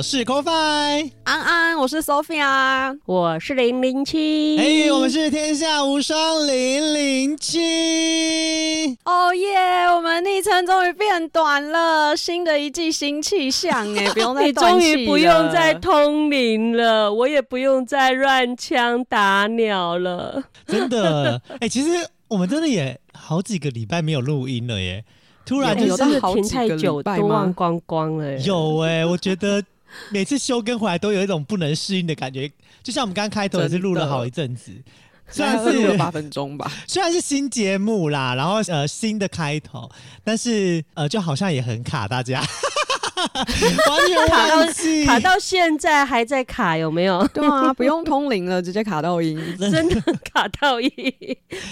我是 c o f i 安安，我是 Sophia。我是零零七，哎，我们是天下无双零零七。哦耶！我们昵称终于变短了，新的一季新气象哎，不用再你终于不用再通灵了，我也不用再乱枪打鸟了。真的，哎、其实我们真的也好几个礼拜没有录音了耶。突然就是停到好几个太久，礼拜吗都忘光光了。有哎、我觉得 每次休更回来都有一种不能适应的感觉，就像我们刚开头也是录了好一阵子，虽然是录了八分钟吧。虽然是新节目啦，然后呃新的开头，但是呃就好像也很卡大家，完全卡到现在还在卡，有没有？对啊，不用通灵了，直接卡到音。真的卡到音，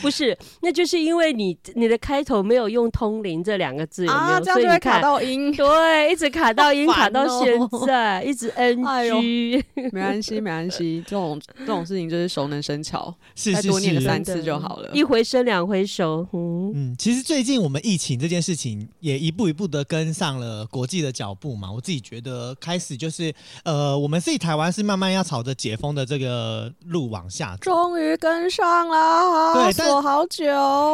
不是，那就是因为你你的开头没有用“通灵”这两个字，有没有？啊，这样就会卡。到音。对，一直卡到音，卡到哦现在，一直 NG。没关系，没关系，这种这种事情就是熟能生巧，是是再多念个。三次就好了。一回生两回熟，嗯，嗯，其实最近我们疫情这件事情也一步一步的跟上了国际的脚步嘛。我自己觉得开始就是呃，我们自己台湾是慢慢要朝着解封的这个路往下走。终于跟上了，对但锁好久。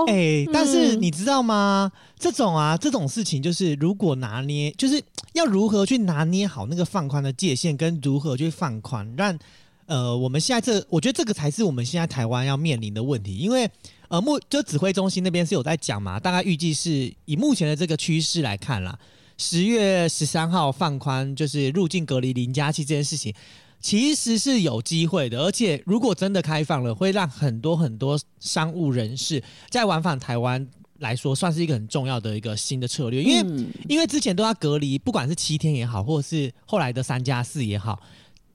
哎、但是嗯你知道吗？这种啊，这种事情就是如果拿捏，就是要如何去拿捏好那个放宽的界限，跟如何去放宽，让呃我们现在这，我觉得这个才是我们现在台湾要面临的问题，因为。呃，目就指挥中心那边是有在讲嘛，大概预计是以目前的这个趋势来看啦，十月十三号放宽就是入境隔离零加七这件事情，其实是有机会的，而且如果真的开放了，会让很多很多商务人士在往返台湾来说，算是一个很重要的一个新的策略，因为、嗯。因为之前都要隔离，不管是七天也好，或者是后来的三加四也好。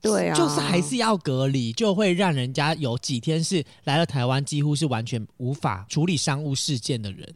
对啊，就是还是要隔离，就会让人家有几天是来了台湾，几乎是完全无法处理商务事件的人，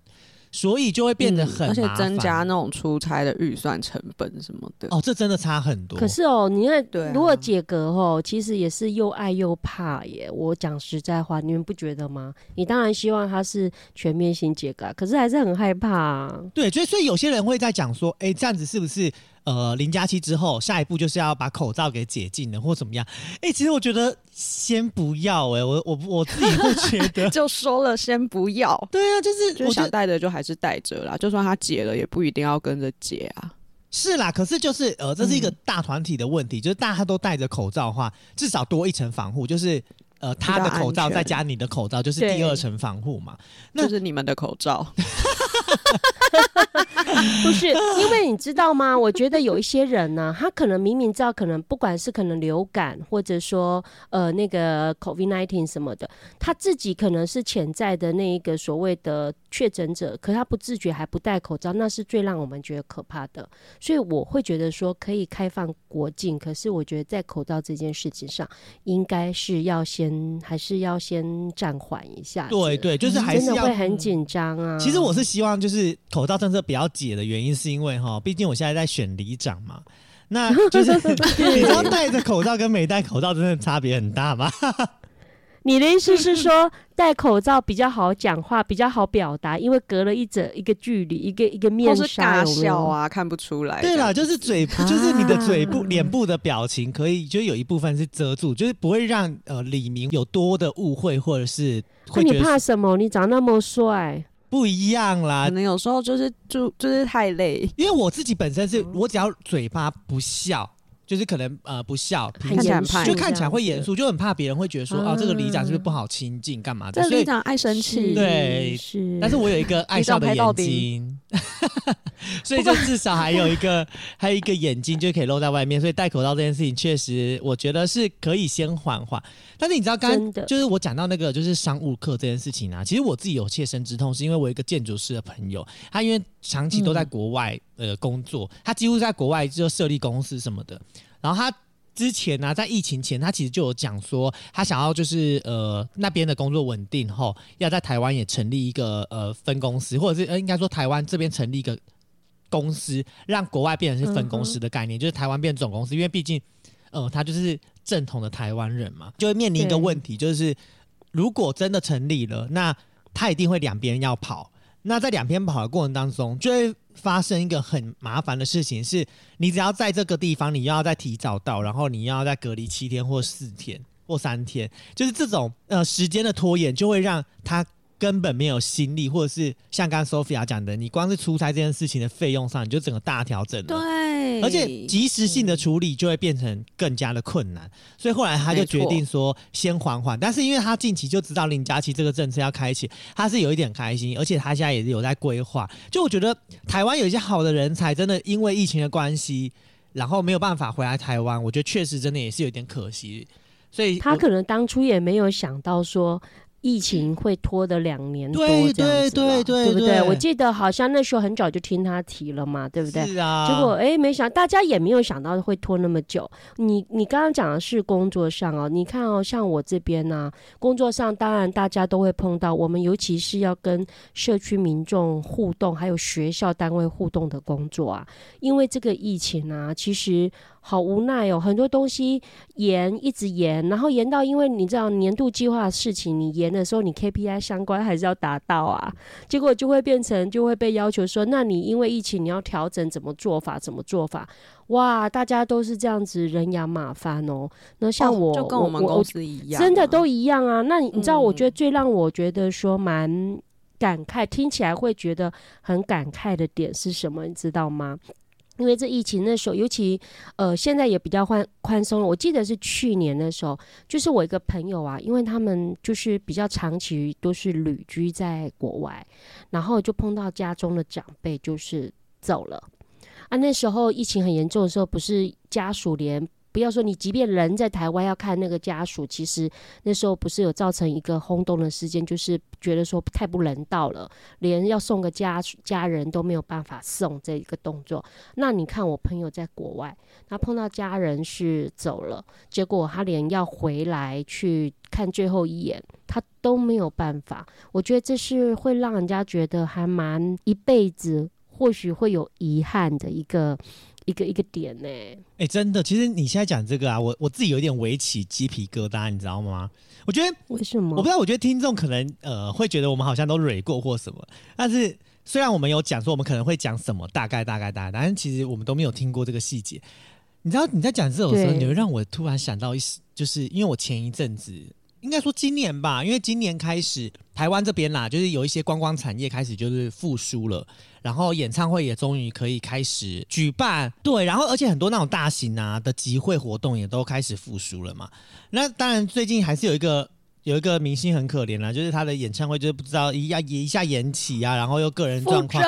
所以就会变得很嗯而且增加那种出差的预算成本什么的。哦，这真的差很多。可是哦，你看对啊，如果解隔哦，其实也是又爱又怕耶。我讲实在话，你们不觉得吗？你当然希望它是全面性解隔啊，可是还是很害怕啊。对，所以所以有些人会在讲说，哎，这样子是不是呃零加七之后，下一步就是要把口罩给解禁了，或怎么样？哎，其实我觉得先不要、哎，我我我自己会觉得 就说了先不要，对啊，就是就是我想戴着就还是戴着啦，就算他解了，也不一定要跟着解啊。是啦，可是就是呃，这是一个嗯大团体的问题，就是大家都戴着口罩的话，至少多一层防护，就是呃他的口罩再加你的口罩，就是第二层防护嘛。那就是你们的口罩，不是，因为你知道吗？我觉得有一些人呢，他可能明明知道，可能不管是可能流感，或者说呃那个 COVID nineteen 什么的，他自己可能是潜在的那一个所谓的确诊者，可他不自觉还不戴口罩，那是最让我们觉得可怕的。所以我会觉得说可以开放国境，可是我觉得在口罩这件事情上，应该是要先还是要先暂缓一下。对，对，就是还是要真的会很紧张啊。其实我是希望就是口罩政策不要解的原因，是因为哈，毕竟我现在在选里长嘛。那 就是你知道戴着口罩跟没戴口罩真的差别很大吗？你的意思是说，戴口罩比较好讲话，比较好表达，因为隔了一整一个距离，一个一个面纱，尬有没有？笑啊，看不出来。对啦，就是嘴，就是你的嘴部、啊脸部的表情可以，就有一部分是遮住，就是不会让呃李明有多的误会，或者是那你会觉得怕什么？你长那么帅，不一样啦可。能有时候就是就就是太累，因为我自己本身是我只要嘴巴不笑，就是可能呃不笑，就看起来会。严肃，就很怕别人会觉得说啊哦，这个里长是不是不好亲近，干嘛的？这所以里长爱生气。对是。但是我有一个 爱笑的里长拍到眼睛，所以就至少还有一个 还有一个眼睛就可以露在外面，所以戴口罩这件事情确实我觉得是可以先缓缓。但是你知道，刚刚就是我讲到那个就是商务课这件事情啊，其实我自己有切身之痛，是因为我一个建筑师的朋友，他因为长期都在国外呃工作，他几乎在国外就设立公司什么的。然后他之前呢、在疫情前，他其实就有讲说，他想要就是呃那边的工作稳定后，要在台湾也成立一个呃分公司，或者是呃应该说台湾这边成立一个公司，让国外变成是分公司的概念，就是台湾变总公司，因为毕竟呃他就是正统的台湾人嘛，就会面临一个问题，就是如果真的成立了，那他一定会两边要跑。那在两边跑的过程当中，就会发生一个很麻烦的事情，是你只要在这个地方，你又要再提早到，然后你要再隔离七天或四天或三天，就是这种呃时间的拖延，就会让他根本没有心力，或者是像刚刚 Sophia 讲的，你光是出差这件事情的费用上，你就整个大调整了。对，而且及时性的处理就会变成更加的困难，所以后来他就决定说先缓缓。但是因为他近期就知道林佳琪这个政策要开启，他是有一点开心，而且他现在也是有在规划。就我觉得台湾有一些好的人才，真的因为疫情的关系，然后没有办法回来台湾，我觉得确实真的也是有点可惜。所以他可能当初也没有想到说。疫情会拖的两年多对这样子对对嘛对不对对我记得好像那时候很早就听他提了嘛，对不对？是啊，结果哎，没想大家也没有想到会拖那么久。你你刚刚讲的是工作上哦，你看哦，像我这边呢、工作上当然大家都会碰到，我们尤其是要跟社区民众互动，还有学校单位互动的工作啊，因为这个疫情啊，其实好无奈哦，很多东西延一直延，然后延到因为你知道年度计划的事情，你延的时候，你 KPI 相关还是要达到啊，结果就会变成就会被要求说，那你因为疫情你要调整怎么做法，怎么做法？哇，大家都是这样子人仰马翻哦。那像哦我，就跟我们公司一样啊，真的都一样啊。那你你知道，嗯我觉得最让我觉得说蛮感慨，听起来会觉得很感慨的点是什么？你知道吗？因为这疫情的时候，尤其呃现在也比较宽宽松了。我记得是去年的时候，就是我一个朋友啊，因为他们就是比较长期都是旅居在国外，然后就碰到家中的长辈就是走了啊。那时候疫情很严重的时候，不是家属连不要说你，即便人在台湾要看那个家属，其实那时候不是有造成一个轰动的事件，就是觉得说太不人道了，连要送个家家人都没有办法送这一个动作。那你看我朋友在国外，他碰到家人是走了，结果他连要回来去看最后一眼，他都没有办法。我觉得这是会让人家觉得还蛮一辈子或许会有遗憾的一个一个一个点呢、哎、真的，其实你现在讲这个啊，我我自己有点围起鸡皮疙瘩，你知道吗？我觉得为什么？我不知道，我觉得听众可能呃会觉得我们好像都蕊过或什么，但是虽然我们有讲说我们可能会讲什么，大概大概大概，但是其实我们都没有听过这个细节。你知道你在讲这种时候，你会让我突然想到一时，就是因为我前一阵子。应该说今年吧，因为今年开始台湾这边啦，就是有一些观光产业开始就是复苏了，然后演唱会也终于可以开始举办，对，然后而且很多那种大型啊的集会活动也都开始复苏了嘛。那当然最近还是有一个有一个明星很可怜啦，就是他的演唱会就是不知道一要一下延期啊，然后又个人状况。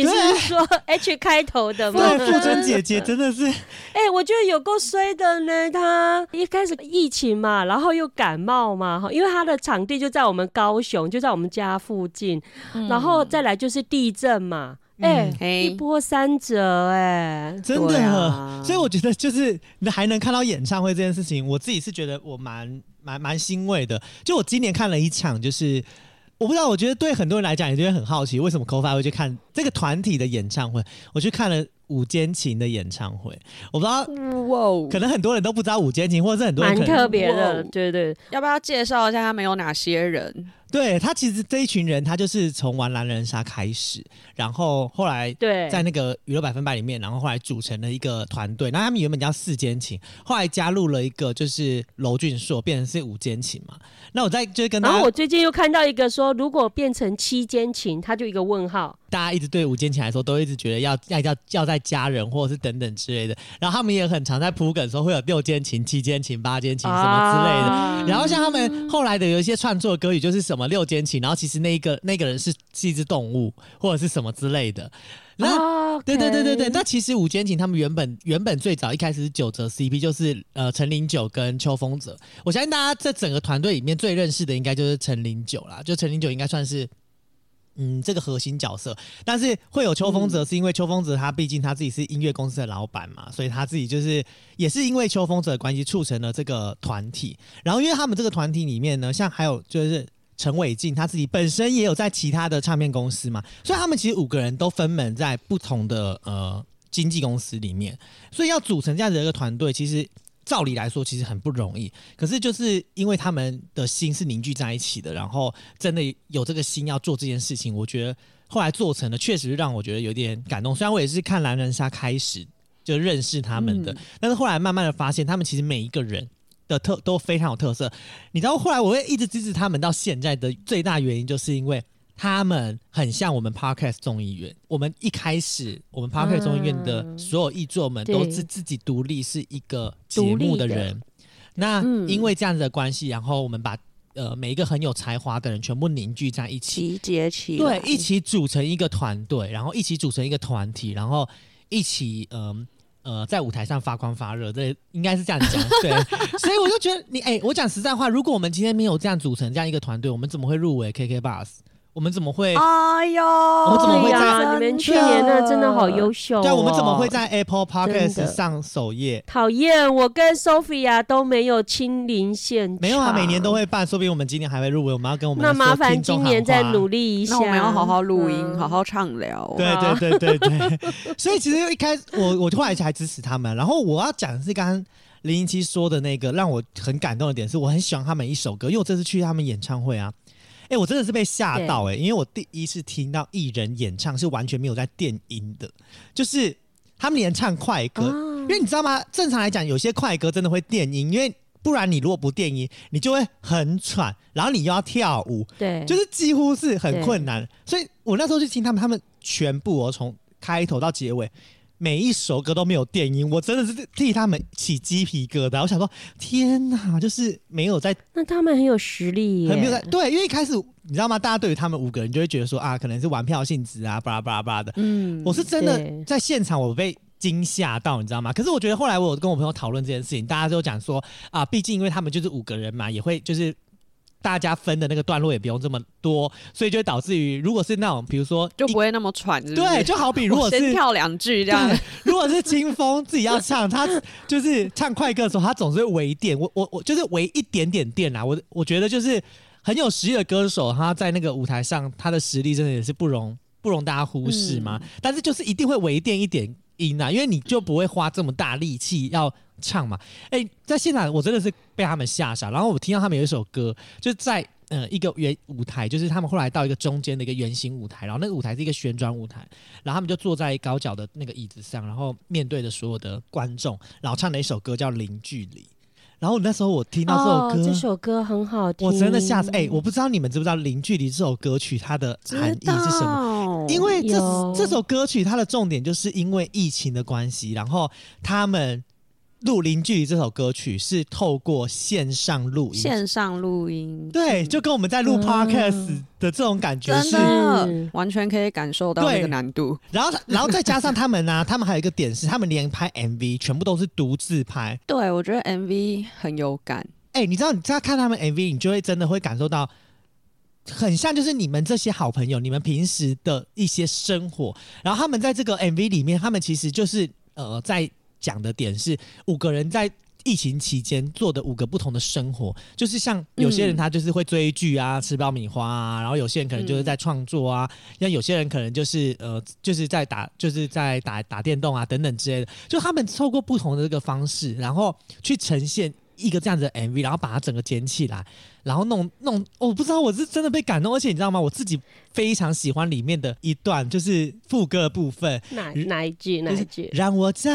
真，你是说 H 开头的吗？对，富春姐姐真的是，哎、我觉得有够衰的呢。她一开始疫情嘛，然后又感冒嘛，哈因为她的场地就在我们高雄，就在我们家附近，然后再来就是地震嘛，哎、一波三折、哎，真的，啊。所以我觉得就是你还能看到演唱会这件事情，我自己是觉得我蛮蛮蛮欣慰的。就我今年看了一场，就是我不知道，我觉得对很多人来讲也觉得很好奇，为什么 c o f i 会去看这个团体的演唱会？我去看了五间琴的演唱会，我不知道，哇哦，可能很多人都不知道五间琴，或者是很多人蛮特别的，对对。要不要介绍一下他们有哪些人？对他其实这一群人，他就是从玩狼人杀开始，然后后来对，在那个娱乐百分百里面，然后后来组成了一个团队。那他们原本叫四间情，后来加入了一个就是娄俊硕，变成是五间情嘛。那我再就是跟大家然后我最近又看到一个说，如果变成七间情，他就一个问号。大家一直对五间情来说，都一直觉得要要要要在家人或者是等等之类的。然后他们也很常在铺梗说会有六间情、七间情、八间情什么之类的。啊然后像他们后来的有一些创作歌语，就是什么六间琴，然后其实那一个那个人是是一只动物或者是什么之类的。那哦对对对对对，那其实五间琴他们原本原本最早一开始是九折 CP，就是呃陈零九跟秋风泽。我相信大家在整个团队里面最认识的应该就是陈零九啦，就陈零九应该算是嗯，这个核心角色，但是会有秋风泽，是因为秋风泽他毕竟他自己是音乐公司的老板嘛，所以他自己就是也是因为秋风泽的关系促成了这个团体。然后因为他们这个团体里面呢，像还有就是陈伟晋他自己本身也有在其他的唱片公司嘛，所以他们其实五个人都分门在不同的呃经纪公司里面，所以要组成这样的一个团队，其实。照理来说，其实很不容易。可是就是因为他们的心是凝聚在一起的，然后真的有这个心要做这件事情，我觉得后来做成了，确实让我觉得有点感动。虽然我也是看狼人杀开始就认识他们的，但是后来慢慢的发现，他们其实每一个人的特都非常有特色。你知道，后来我会一直支持他们到现在的最大原因，就是因为。他们很像我们 Podcast 众议院。我们一开始，我们 Podcast 众议院的所有译作们都是自己独立，是一个节目的人。那因为这样子的关系，然后我们把呃每一个很有才华的人全部凝聚在一起，集结起对，一起组成一个团队，然后一起组成一个团体，然后一起嗯呃呃在舞台上发光发热。这应该是这样讲，对。所以我就觉得你哎，我讲实在话，如果我们今天没有这样组成这样一个团队，我们怎么会入围 KK Bus？我们怎么会？哎呦，我们怎么会在你们去年的真的好优秀。对，我们怎么会在 Apple Podcast 上首页？讨厌，我跟 Sophia 都没有亲临现场。没有啊，每年都会办，说不定我们今年还会入围。我们要跟我们那麻烦今年再努力一下。那我们要好好录音，好好畅聊。对对对对对。所以其实一开始我我后来才支持他们。然后我要讲的是刚刚零零七说的那个让我很感动的点，是我很喜欢他们一首歌，因为我这次去他们演唱会啊。哎，我真的是被吓到哎！因为我第一次听到艺人演唱是完全没有在电音的，就是他们连唱快歌，因为你知道吗？正常来讲，有些快歌真的会电音，因为不然你如果不电音，你就会很喘，然后你又要跳舞，对，就是几乎是很困难。所以我那时候去听他们，他们全部我从开头到结尾。每一首歌都没有电音，我真的是替他们起鸡皮疙瘩。我想说，天哪，就是没有在。那他们很有实力，很没有在。对，因为一开始你知道吗？大家对于他们五个人就会觉得说啊，可能是玩票性质啊，巴拉巴拉巴拉的。嗯，我是真的在现场我被惊吓到，你知道吗？可是我觉得后来我有跟我朋友讨论这件事情，大家都讲说啊，毕竟因为他们就是五个人嘛，也会就是。大家分的那个段落也不用这么多，所以就会导致于，如果是那种，比如说就不会那么喘，对，就好比如果是 先跳两句这样，如果是清风自己要唱，他就是唱快歌的时候，他总是会微电，我我我就是微一点点电啊，我我觉得就是很有实力的歌手，他在那个舞台上，他的实力真的也是不容不容大家忽视嘛，但是就是一定会微电一点音啊，因为你就不会花这么大力气要。唱嘛，哎，在现场我真的是被他们吓傻。然后我听到他们有一首歌，就在呃一个圆舞台，就是他们后来到一个中间的一个圆形舞台，然后那个舞台是一个旋转舞台，然后他们就坐在高脚的那个椅子上，然后面对着所有的观众，然后唱了一首歌叫《零距离》。然后那时候我听到这首歌，这首歌很好听，我真的吓死。哎，我不知道你们知不知道《零距离》这首歌曲它的含义是什么？因为这这首歌曲它的重点就是因为疫情的关系，然后他们。录《零距离》这首歌曲是透过线上录音，线上录音，对，就跟我们在录 podcast 的这种感觉是，完全可以感受到那个难度。然后，然后再加上他们呢，他们还有一个点是，他们连拍 MV 全部都是独自拍。对，我觉得 MV 很有感。哎，你知道，你在看他们 MV，你就会真的会感受到，很像就是你们这些好朋友，你们平时的一些生活。然后他们在这个 MV 里面，他们其实就是呃在。讲的点是五个人在疫情期间做的五个不同的生活，就是像有些人他就是会追剧啊，吃爆米花啊，然后有些人可能就是在创作啊，像有些人可能就是呃就是在打就是在打打电动啊等等之类的，就他们透过不同的这个方式，然后去呈现。一个这样子的 MV，然后把它整个剪起来，然后弄弄，我不知道我是真的被感动，而且你知道吗？我自己非常喜欢里面的一段，就是副歌部分。哪哪一句？哪一句？让我再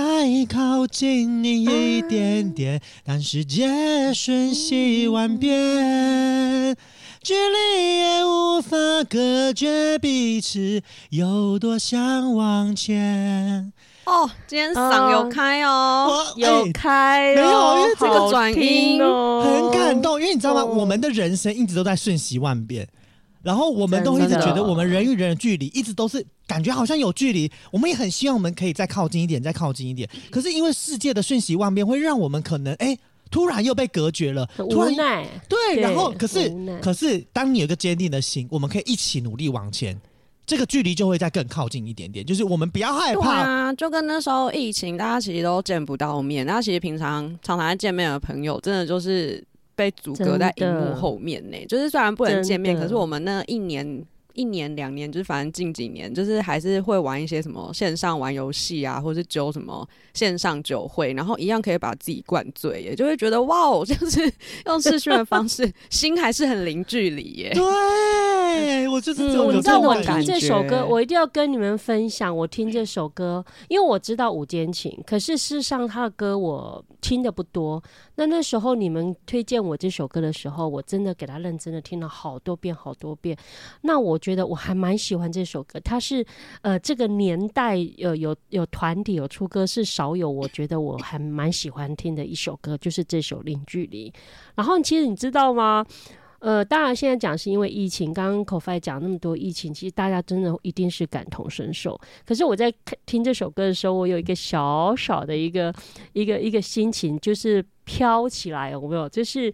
靠近你一点点，但世界瞬息万变，距离也无法隔绝彼此，有多想往前。哦，今天嗓有开哦，有开，没有，因为这个转音很感动，因为你知道吗？我们的人生一直都在瞬息万变，然后我们都一直觉得我们人与人的距离一直都是感觉好像有距离，我们也很希望我们可以再靠近一点，再靠近一点。可是因为世界的瞬息万变，会让我们可能哎，突然又被隔绝了，无奈。对，然后可是可是，当你有个坚定的心，我们可以一起努力往前。这个距离就会再更靠近一点点。就是我们不要害对怕，啊，就跟那时候疫情，大家其实都见不到面，那其实平常常常在见面的朋友，真的就是被阻隔在荧幕后面呢。就是虽然不能见面，可是我们那一年。一年两年，就是反正近几年，就是还是会玩一些什么线上玩游戏啊，或是酒什么线上酒会，然后一样可以把自己灌醉，也，就会觉得哇哦，就是用视讯的方式，心还是很零距离耶。对我就是这种嗯，有你知道我这种感听这首歌，我一定要跟你们分享。我听这首歌，因为我知道五间情，可是事实上他的歌我听的不多。那那时候你们推荐我这首歌的时候，我真的给他认真的听了好多遍，好多遍。那我觉得我还蛮喜欢这首歌，它是呃这个年代呃有有团体有出歌是少有，我觉得我还蛮喜欢听的一首歌，就是这首《零距离》。然后其实你知道吗？呃，当然现在讲是因为疫情，刚刚口 f 讲那么多疫情，其实大家真的一定是感同身受。可是我在听这首歌的时候，我有一个小小的一个一个一个心情，就是飘起来，有没有？就是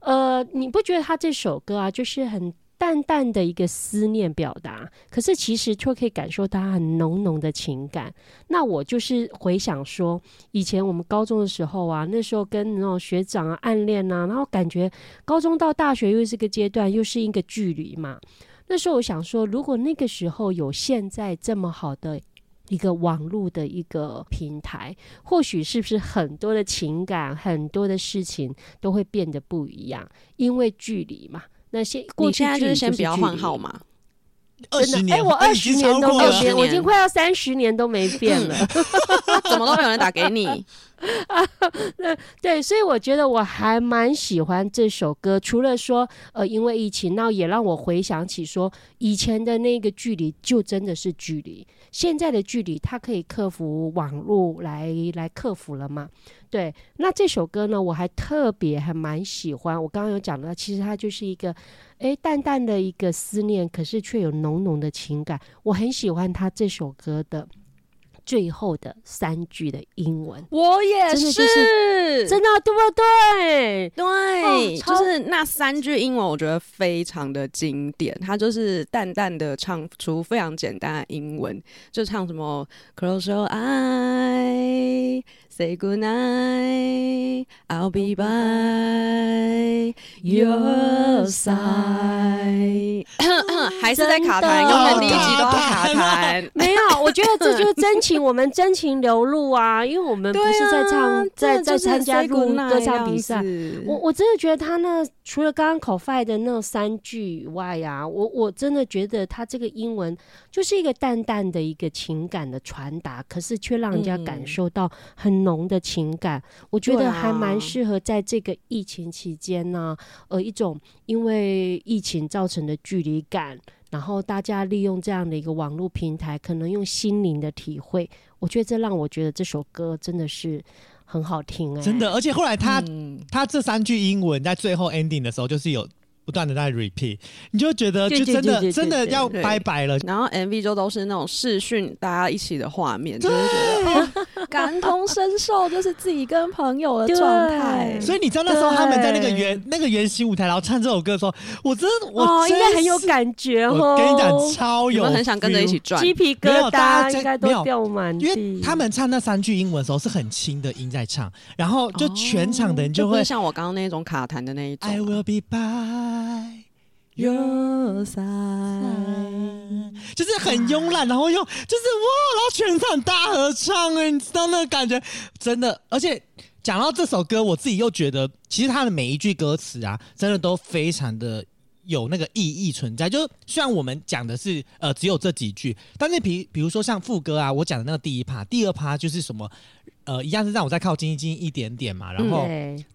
呃，你不觉得他这首歌啊，就是很淡淡的一个思念表达，可是其实却可以感受到他很浓浓的情感。那我就是回想说，以前我们高中的时候啊，那时候跟那种学长啊暗恋啊，然后感觉高中到大学又是个阶段，又是一个距离嘛。那时候我想说，如果那个时候有现在这么好的一个网络的一个平台，或许是不是很多的情感、很多的事情都会变得不一样，因为距离嘛。那些过现在就是是先不要换号码，真的，二十年，哎、我二十年都没有变，20我已经快要三十年都没变了。怎么都没有人打给你？啊，那对，所以我觉得我还蛮喜欢这首歌。除了说，呃，因为疫情，那也让我回想起说，以前的那个距离就真的是距离，现在的距离它可以克服网络来来克服了嘛？对，那这首歌呢，我还特别还蛮喜欢。我刚刚有讲到，其实它就是一个，诶淡淡的一个思念，可是却有浓浓的情感。我很喜欢他这首歌的最后的三句的英文。我也真的就是真的对不对？对，哦就是那三句英文，我觉得非常的经典。它就是淡淡的唱出非常简单的英文，就唱什么 Close your eye, say good night, I'll be by your side。还是在卡真的痰，永远第一集都不卡痰。没有，我觉得这就是真情，我们真情流露啊，因为我们不是在唱，在在参加录歌唱比赛。我我真的觉得他那除了刚刚口 f 的那三句以外啊，我我真的觉得他这个英文就是一个淡淡的一个情感的传达，可是却让人家感嗯受到很浓的情感。我觉得还蛮啊适合在这个疫情期间呢、呃，一种因为疫情造成的距离感。然后大家利用这样的一个网络平台，可能用心灵的体会，我觉得这让我觉得这首歌真的是很好听哎、真的，而且后来他、嗯他这三句英文在最后 ending 的时候，就是有不断的在 repeat，你就觉得就真的真的要拜拜了。然后 MV 就都是那种视讯大家一起的画面，就是觉得哦，感同身受，就是自己跟朋友的状态。所以你知道那时候他们在那个对圆那个圆形舞台，然后唱这首歌的时候，我真的我哦，应该很有感觉哦。我跟你讲，超有我们很想跟着一起转，鸡皮疙瘩，在应该都掉满。因为他们唱那三句英文的时候是很轻的音在唱，然后就全场的人就会、像我刚刚那种卡痰的那一种。I will be by Your side，就是很慵懒，然后又就是哇，然后全场大合唱哎，你知道那个感觉真的，而且讲到这首歌，我自己又觉得，其实他的每一句歌词啊，真的都非常的。有那个意义存在，就是虽然我们讲的是呃只有这几句，但是比比如说像副歌啊，我讲的那个第一趴，第二趴就是什么呃一样是让我再靠近近一点点嘛，然后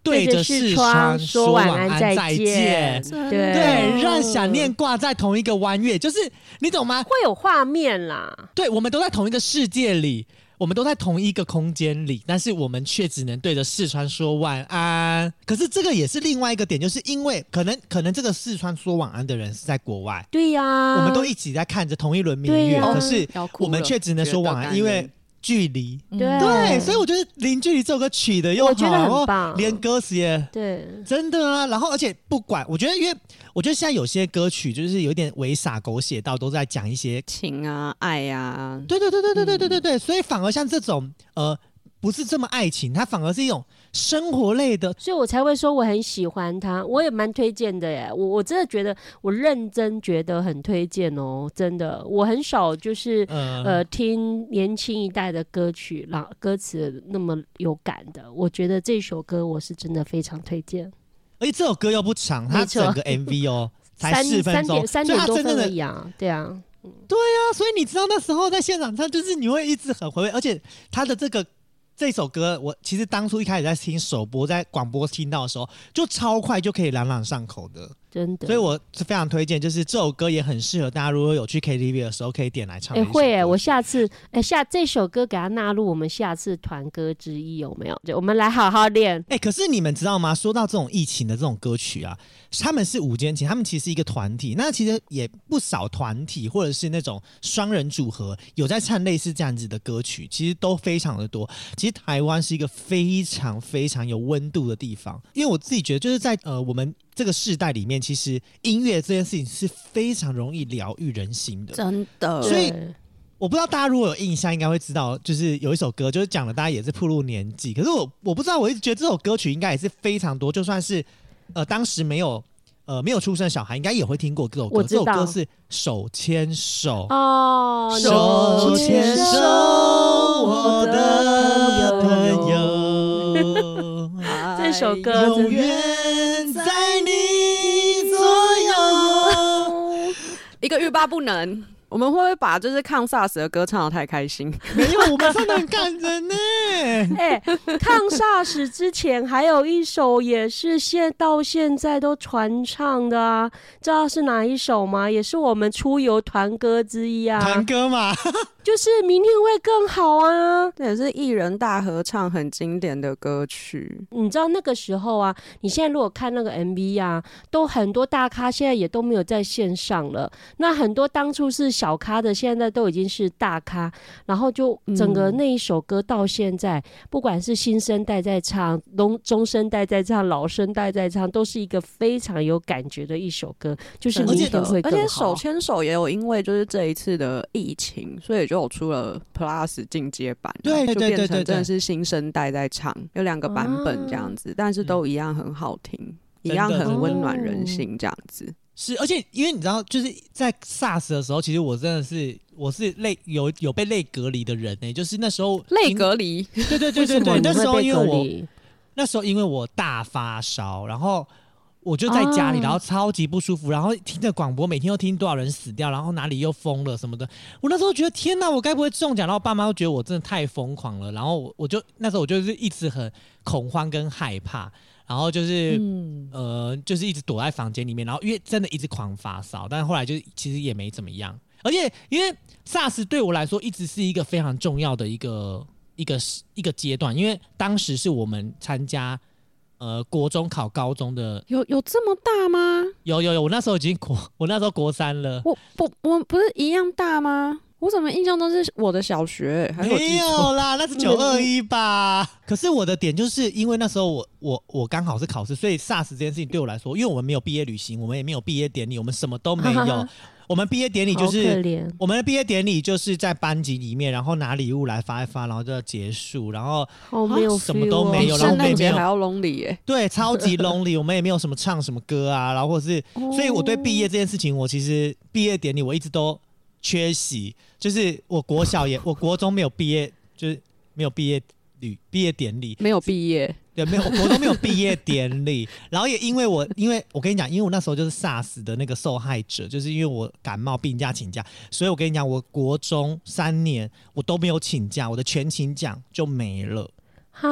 对对着视视窗说说晚安安再见。见对对让想念挂在同一个弯月，就是你懂吗？会有画面啦。对，我们都在同一个世界里，我们都在同一个空间里，但是我们却只能对着四川说晚安。可是这个也是另外一个点，就是因为可能可能这个四川说晚安的人是在国外，对呀、我们都一起在看着同一轮明月，可是我们却只能说晚安，因为距离。对对，所以我觉得《零距离》这首歌取的又好，我觉得然后很棒，连歌词也对真的啊。然后而且不管，我觉得因为我觉得现在有些歌曲就是有点伪傻狗血到，都在讲一些情啊，爱啊，对对对对对对对对对，所以反而像这种呃不是这么爱情，它反而是一种生活类的。所以我才会说我很喜欢它，我也蛮推荐的耶。我我真的觉得，我认真觉得很推荐哦，真的。我很少就是呃呃听年轻一代的歌曲，让歌词那么有感的。我觉得这首歌我是真的非常推荐，而且这首歌又不长，它整个 MV 哦 才三四分钟三点，多分而已啊，对啊，啊，所以你知道那时候在现场，他就是你会一直很回味，而且他的这个这首歌，我其实当初一开始在听首播，在广播听到的时候，就超快就可以朗朗上口的，真的。所以我是非常推荐，就是这首歌也很适合大家，如果有去 KTV 的时候可以点来唱的哎、一首歌。会哎、我下次哎、下这首歌给它纳入我们下次团歌之一有没有？就我们来好好练。哎、可是你们知道吗？说到这种疫情的这种歌曲啊，他们是午间情，他们其实是一个团体。那其实也不少团体或者是那种双人组合有在唱类似这样子的歌曲，其实都非常的多。其实台湾是一个非常非常有温度的地方，因为我自己觉得就是在呃我们这个世代里面，其实音乐这件事情是非常容易疗愈人心的。真的。所以我不知道大家如果有印象，应该会知道，就是有一首歌，就是讲了大家也是步入年纪。可是我我不知道，我一直觉得这首歌曲应该也是非常多，就算是呃当时没有呃没有出生的小孩，应该也会听过这首歌。这首歌是《手牵手》。哦，手牵手，我的朋友。这首歌永远在一个欲罢不能。我们会不会把就是抗 SARS 的歌唱的太开心？没有，我们唱的很感人呢。哎、抗 SARS 之前还有一首也是现到现在都传唱的啊，知道是哪一首吗？也是我们出游团歌之一啊团，歌嘛，就是明天会更好啊。这也是艺人大合唱很经典的歌曲。你知道那个时候啊，你现在如果看那个 MV 啊，都很多大咖现在也都没有在线上了。那很多当初是小咖的，现在都已经是大咖，然后就整个嗯那一首歌到现在，不管是新生代在唱，中中生代在唱，老生代在唱，都是一个非常有感觉的一首歌，就是明而且天会更而且手。牵手也有因为就是这一次的疫情，所以就有出了 Plus 进阶版啊，对对就变对对对成真的是新生代在唱，有两个版本这样子，但是都一样很好听，一样很温暖人心这样子。是，而且因为你知道，就是在 SARS 的时候，其实我真的是我是类有有被类隔离的人呢、就是那时候类隔离，对对对对对，那时候因为我？那时候因为我大发烧，然后我就在家里，哦然后超级不舒服，然后听着广播，每天都听多少人死掉，然后哪里又疯了什么的。我那时候觉得天哪，我该不会中奖？然后爸妈都觉得我真的太疯狂了，然后我我就那时候我就是一直很恐慌跟害怕，然后就是。嗯，呃，就是一直躲在房间里面，然后因为真的一直狂发烧，但是后来就是其实也没怎么样。而且因为 SARS 对我来说一直是一个非常重要的一个一个一个阶段，因为当时是我们参加呃国中考高中的，有有这么大吗？有有有，我那时候已经国我那时候国三了，我不我不是一样大吗？我怎么印象都是我的小学，没？有啦，那是 九二一吧。可是我的点就是因为那时候我我我刚好是考试，所以 SARS 这件事情对我来说，因为我们没有毕业旅行，我们也没有毕业典礼，我们什么都没有。我们毕业典礼就是。我们的毕业典礼就是在班级里面，然后拿礼物来发一发，然后就要结束，然后好没有、哦什么都没有然后圣我们也没有还要 lonely 耶、对超级 lonely，我们也没有什么唱什么歌啊，然后或者是，所以我对毕业这件事情，我其实毕业典礼我一直都缺席，就是我国小也，我国中没有毕业，就是没有毕业旅毕业典礼，没有毕业，对，没有，我国中没有毕业典礼，然后也因为我，因为我跟你讲，因为我那时候就是 SARS 的那个受害者，就是因为我感冒病假请假，所以我跟你讲，我国中三年我都没有请假，我的全勤奖就没了。啊，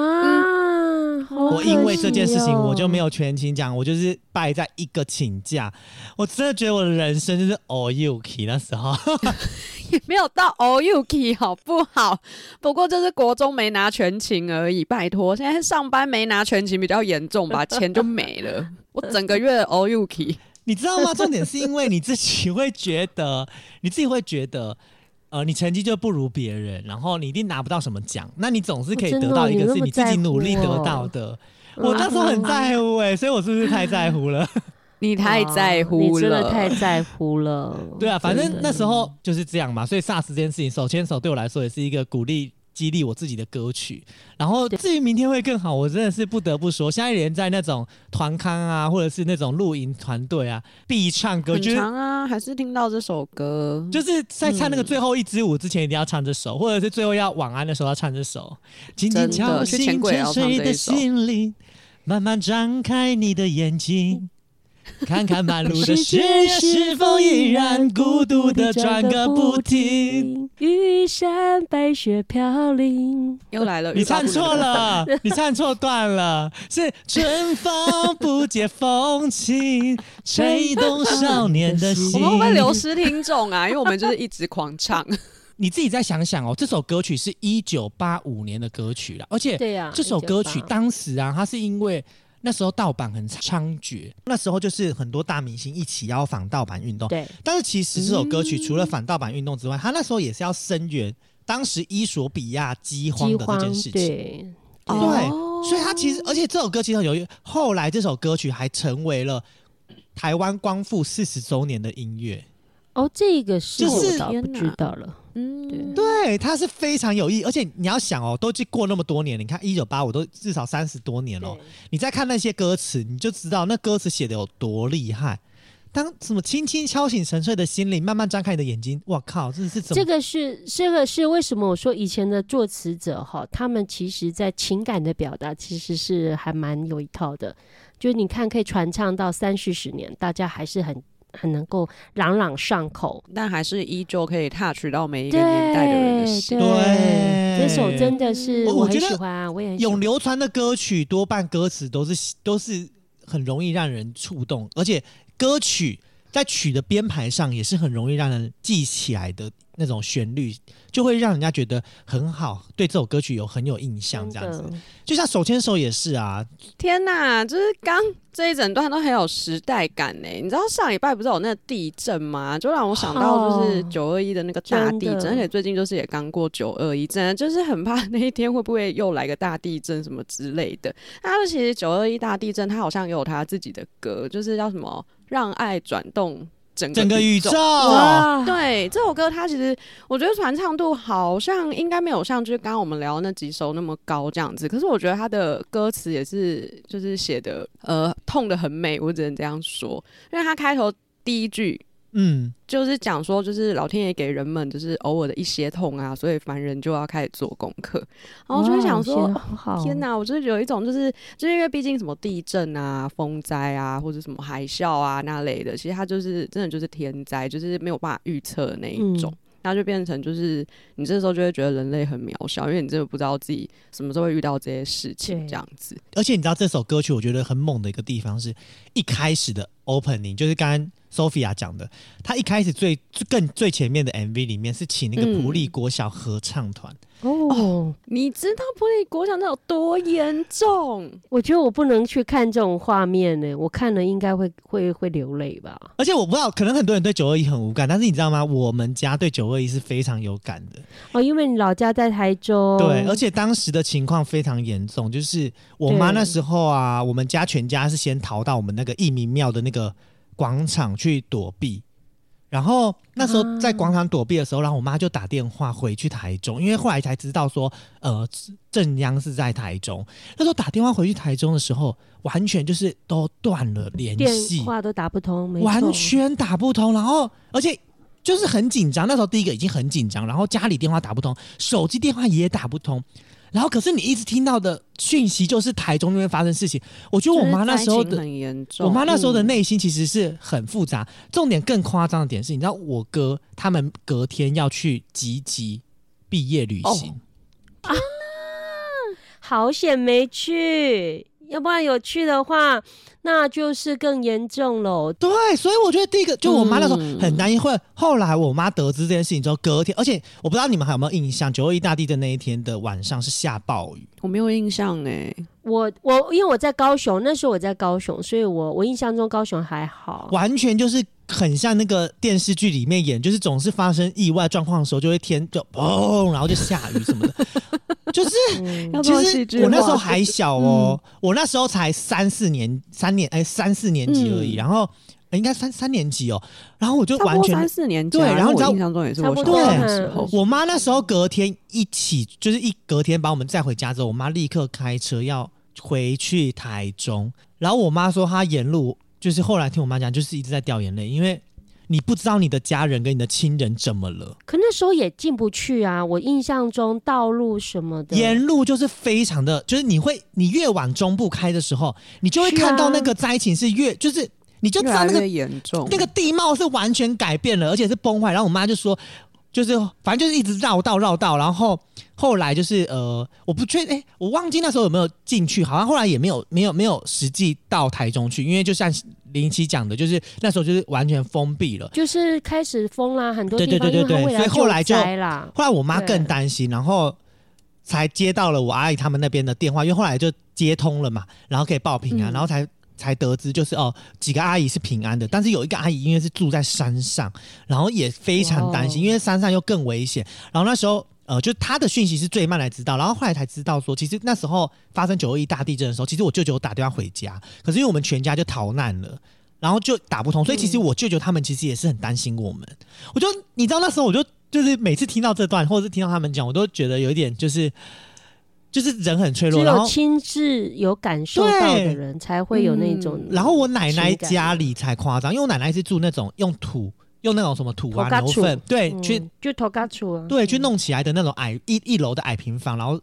好我因为这件事情，我就没有全勤奖，我就是败在一个请假。我真的觉得我的人生就是 all you k 那时候。也没有到 all you k 好不好？不过就是国中没拿全勤而已，拜托，现在上班没拿全勤比较严重吧，钱就没了。我整个月 all you k 你知道吗？重点是因为你自己会觉得，你自己会觉得，呃，你成绩就不如别人，然后你一定拿不到什么奖，那你总是可以得到一个是你自己努力得到的。我那时候很在乎哎、所以我是不是太在乎了？你太在乎了，你真的太在乎了。对啊，反正那时候就是这样嘛。所以 SARS 这件事情，手牵手对我来说也是一个鼓励。激励我自己的歌曲，然后至于明天会更好，我真的是不得不说，现在连在那种团康啊，或者是那种露营团队啊，必唱歌，很就是长啊，还是听到这首歌，就是在唱那个最后一支舞之前，一定要唱这首，或者是最后要晚安的时候要唱这首。轻轻敲醒沉睡的心灵，慢慢张开你的眼睛，看看满路的世界是否依然孤独的转个不停。，玉山白雪飘零。又来了，你唱错了，你唱错段了，是春风不解风情，吹动少年的心我心。们会不会流失听众啊？因为我们就是一直狂唱。你自己再想想哦，这首歌曲是一九八五年的歌曲了，而且对呀，这首歌曲当时啊，它是因为那时候盗版很猖獗，那时候就是很多大明星一起要反盗版运动。对但是其实这首歌曲嗯除了反盗版运动之外，它那时候也是要声援当时伊索比亚饥荒的这件事情。对对，哦所以他其实，而且这首歌其实很有趣，后来这首歌曲还成为了台湾光复四十周年的音乐。哦，这个是就是我倒不知道了。嗯，对对，它是非常有意义，而且你要想哦，都过那么多年，你看一九八五都至少三十多年了、哦，你再看那些歌词，你就知道那歌词写的有多厉害。当什么轻轻敲醒沉睡的心灵，慢慢张开你的眼睛，我靠，这是怎么？这个是这个是为什么我说以前的作词者哈，他们其实在情感的表达其实是还蛮有一套的，就是你看可以传唱到三四十年，大家还是很很能够朗朗上口。但还是依旧可以 touch 到每一个年代的人的心。对这首真的是我很我我觉得喜欢啊，我也很喜欢。永流传的歌曲多半歌词都是都是很容易让人触动，而且歌曲在曲的编排上也是很容易让人记起来的那种旋律，就会让人家觉得很好，对这首歌曲有很有印象。这样子，就像手牵手也是啊，天哪，就是刚这一整段都很有时代感呢。你知道上礼拜不是有那个地震吗？就让我想到就是哦九二一的那个大地震，而且最近就是也刚过九二一，真的就是很怕那一天会不会又来个大地震什么之类的。那其实九二一大地震，它好像也有他自己的歌，就是叫什么“让爱转动整个整个宇宙。哇，对这首歌，它其实我觉得传唱度好像应该没有像就是刚刚我们聊的那几首那么高这样子，可是我觉得它的歌词也是就是写的呃痛的很美，我只能这样说，因为它开头第一句嗯，就是讲说，就是老天爷给人们就是偶尔的一些痛啊，所以凡人就要开始做功课，然后就会想说，天哪，我就是有一种就是就是因为毕竟什么地震啊、风灾啊，或者什么海啸啊那类的，其实它就是真的就是天灾，就是没有办法预测的那一种。嗯然后就变成就是你这时候就会觉得人类很渺小，因为你真的不知道自己什么时候会遇到这些事情，这样子。而且你知道这首歌曲，我觉得很猛的一个地方是，一开始的 opening，就是刚刚 Sophia 讲的，他一开始最更最前面的 MV 里面是请那个嗯普利国小合唱团，哦，你知道玻璃国小那有多严重？我觉得我不能去看这种画面呢，我看了应该会会会流泪吧。而且我不知道，可能很多人对九二一很无感，但是你知道吗？我们家对九二一是非常有感的。哦，因为你老家在台中，对，而且当时的情况非常严重，就是我妈那时候啊，我们家全家是先逃到我们那个义民庙的那个广场去躲避。然后那时候在广场躲避的时候，然后我妈就打电话回去台中，因为后来才知道说，呃，正央是在台中。那时候打电话回去台中的时候，完全就是都断了联系电系，话都打不通，没完全打不通，然后而且就是很紧张。那时候第一个已经很紧张，然后家里电话打不通，手机电话也打不通，然后可是你一直听到的讯息就是台中那边发生事情。我觉得我妈那时候的我妈那时候的嗯内心其实是很复杂。重点更夸张的点是，你知道我哥他们隔天要去集集毕业旅行。哦好险没去，要不然有去的话，那就是更严重喽。对，所以我觉得第一个就我妈那时候嗯很担心，会后来我妈得知这件事情之后，隔天，而且我不知道你们还有没有印象，九二一大地震那一天的晚上是下暴雨，我没有印象哎，我我因为我在高雄，那时候我在高雄，所以我我印象中高雄还好。完全就是很像那个电视剧里面演，就是总是发生意外状况的时候，就会天就砰，然后就下雨什么的，就是。其实我那时候还小哦，我那时候才三四年、三年哎三四年级而已，嗯然后、呃应该三三年级哦，然后我就完全三四年级啊，对然后你知道我印象中也是我小差不多学的时候，我妈那时候隔天一起，就是一隔天把我们载回家之后，我妈立刻开车要回去台中。然后我妈说，她沿路就是后来听我妈讲，就是一直在掉眼泪，因为你不知道你的家人跟你的亲人怎么了，可那时候也进不去啊。我印象中道路什么的，沿路就是非常的，就是你会你越往中部开的时候，你就会看到那个灾情是越就是你就知道那个严重，那个地貌是完全改变了，而且是崩坏。然后我妈就说，就是反正就是一直绕道绕道，然后后来就是呃，我不确定，哎、我忘记那时候有没有进去，好像后来也没有没有没有实际到台中去，因为就像林奇讲的，就是那时候就是完全封闭了。就是开始封啦，很多对地方对对对所以后来就后来我妈更担心，然后才接到了我阿姨他们那边的电话，因为后来就接通了嘛，然后可以报平安，嗯然后才才得知就是哦几个阿姨是平安的，但是有一个阿姨因为是住在山上，然后也非常担心，因为山上又更危险。然后那时候呃，就他的讯息是最慢来知道，然后后来才知道说，其实那时候发生九二一大地震的时候，其实我舅舅打电话回家，可是因为我们全家就逃难了。然后就打不通，所以其实我舅舅他们其实也是很担心我们。我就你知道那时候我就就是每次听到这段，或者是听到他们讲，我都觉得有一点就是就是人很脆弱。然后有亲自有感受到的人才会有那种。嗯然后我奶奶家里才夸张，因为我奶奶是住那种用土用那种什么土啊牛粪，对，嗯去就头嘎处啊，对去弄起来的那种矮一一楼的矮平房，然后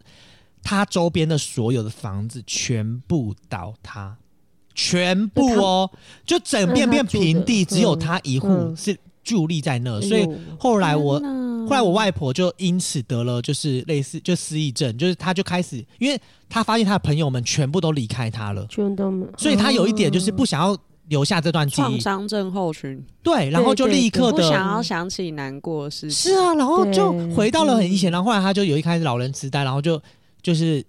它周边的所有的房子全部倒塌，全部哦，就整片片平地，只有他一户嗯是伫立在那，哎所以呦后来我后来我外婆就因此得了就是类似就失忆症，就是她就开始，因为她发现她的朋友们全部都离开她了，全都没所以她有一点就是嗯。不想要留下这段记忆，创伤症候群，对，然后就立刻的想。要想起难过的事情。是啊，然后就回到了很以前，嗯然后后来他就有一开始老人痴呆，然后就就是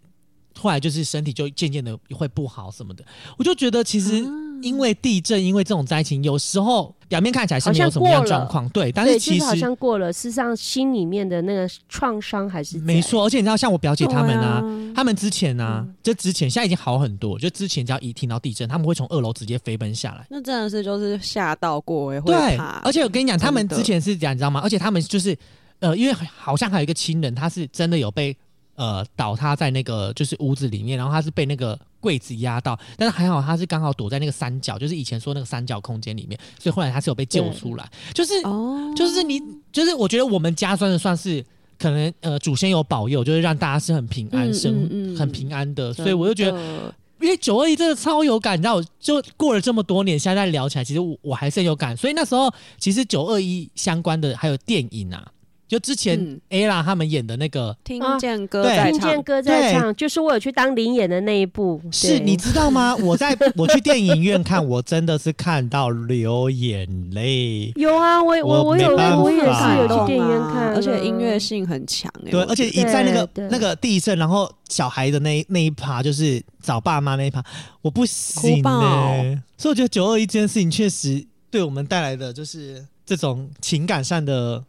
后来就是身体就渐渐的会不好什么的，我就觉得其实啊因为地震，因为这种灾情，有时候表面看起来是有什么样状况，对，但，是其就是好像过了，事实上心里面的那个创伤还是在没。错，而且你知道，像我表姐他们啊，啊他们之前啊嗯，就之前现在已经好很多，就之前只要一听到地震，他们会从二楼直接飞奔下来。那真的是就是吓到过哎，会对，怕。而且我跟你讲，他们之前是这样，你知道吗？而且他们就是呃，因为好像还有一个亲人，他是真的有被呃倒塌在那个就是屋子里面，然后他是被那个柜子压到，但是还好他是刚好躲在那个三角，就是以前说那个三角空间里面，所以后来他是有被救出来。就是哦，就是你，就是我觉得我们家算是算是可能呃祖先有保佑，就是让大家是很平安嗯生、嗯嗯很平安的，所以我就觉得，因为九二一真的超有感，你知道，我就过了这么多年，现在聊起来，其实我我还是很有感，所以那时候其实九二一相关的还有电影啊，就之前嗯。Ella 他们演的那个。听啊见歌对。在唱听见，歌在对。唱，就是我有去当灵演的那一部，是你知道吗？我在我去电影院看，我真的是看到流眼泪。有啊，我我我我有我也是有去电影院看。啊，而且音乐性很强哎。对，而且一在那个那个地震，然后小孩的那一那一趴，就是找爸妈那一趴，我不行呢、所以我觉得九二一这件事情确实对我们带来的就是这种情感上的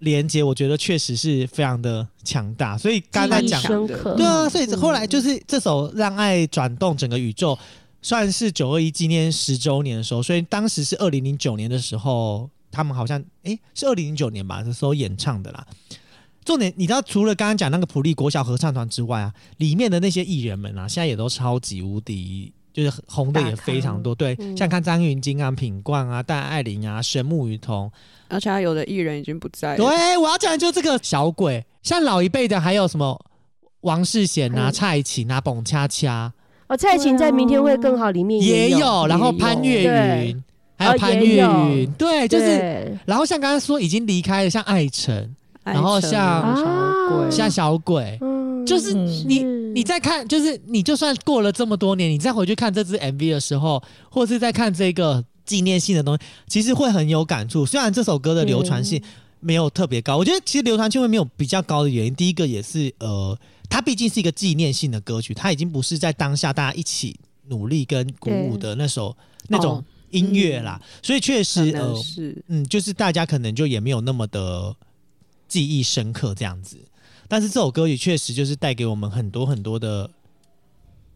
连接，我觉得确实是非常的强大。所以刚才讲，对啊，嗯所以后来就是这首《让爱转动整个宇宙》，算是九二一纪念十周年的时候，所以当时是二零零九年的时候，他们好像诶是二零零九年吧，那时候演唱的啦。重点，你知道，除了刚刚讲那个普利国小合唱团之外啊，里面的那些艺人们啊，现在也都超级无敌，就是红的也非常多。对，嗯像看张芸京啊、品冠啊、戴爱玲啊、神木雨桐，而且他有的艺人已经不在了。对，我要讲的就是这个小鬼。像老一辈的还有什么王世贤啊、嗯蔡琴啊、蹦恰恰哦，蔡琴在《明天会更好》里面有，也有，然后潘越云，还有哦潘越云，对，就是。然后像刚刚说已经离开了，像艾辰、然后像啊小鬼，像小鬼，嗯就是嗯你你在看，就是你就算过了这么多年，你再回去看这支 MV 的时候，或是在看这个纪念性的东西，其实会很有感触。虽然这首歌的流传性没有特别高，我觉得其实流传性会没有比较高的原因，第一个也是呃，它毕竟是一个纪念性的歌曲，它已经不是在当下大家一起努力跟鼓舞的那首那种哦。音乐啦，所以确实呃，是。嗯，就是大家可能就也没有那么的记忆深刻这样子。但是这首歌也确实就是带给我们很多很多的，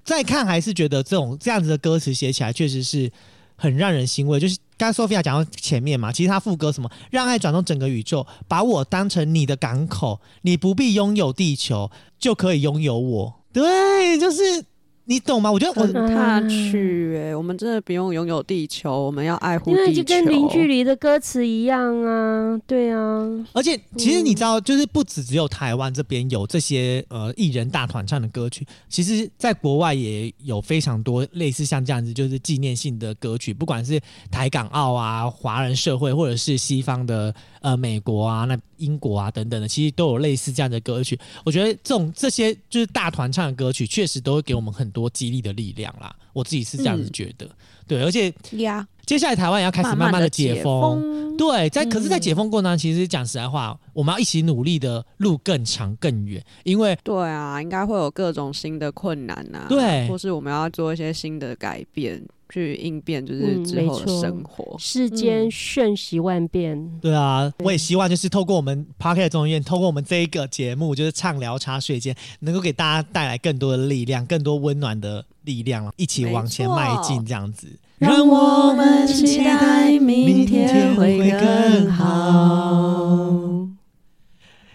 再看还是觉得这种这样子的歌词写起来确实是很让人欣慰。就是刚刚 Sophia 讲到前面嘛，其实他副歌什么“让爱转动整个宇宙，把我当成你的港口，你不必拥有地球，就可以拥有我”。对，就是你懂吗？我觉得我很踏去哎，我们真的不用拥有地球，我们要爱护地球因为。就跟零距离的歌词一样啊，对啊，而且其实你知道，就是不止只有台湾这边有这些呃艺人大团唱的歌曲，其实在国外也有非常多类似像这样子，就是纪念性的歌曲，不管是台港澳啊、华人社会，或者是西方的呃美国啊、那英国啊等等的，其实都有类似这样的歌曲。我觉得这种这些就是大团唱的歌曲，确实都会给我们很多激励的力量啦。我自己是这样子嗯觉得，对，而且呀，接下来台湾也要开始慢慢的解封。对，在可是，在嗯解封过程当中，其实讲实在话，我们要一起努力的路更长更远，因为对啊，应该会有各种新的困难呐、对或是我们要做一些新的改变，去应变就是嗯之后的生活。世间嗯瞬息万变，对啊，我也希望就是透过我们 p a r k e t 中医院，透过我们这一个节目，就是畅聊茶水间，能够给大家带来更多的力量，更多温暖的力量，一起往前迈进，这样子。让我们期待明天会更好。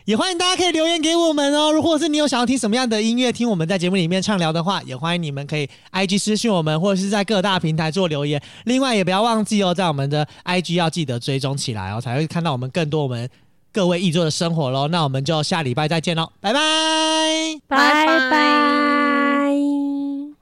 也欢迎大家可以留言给我们哦。如果是你有想要听什么样的音乐，听我们在节目里面畅聊的话，也欢迎你们可以 IG 私信我们，或者是在各大平台做留言。另外也不要忘记哦，在我们的 IG 要记得追踪起来哦，才会看到我们更多我们各位艺作的生活喽。那我们就下礼拜再见喽，拜拜。拜拜拜。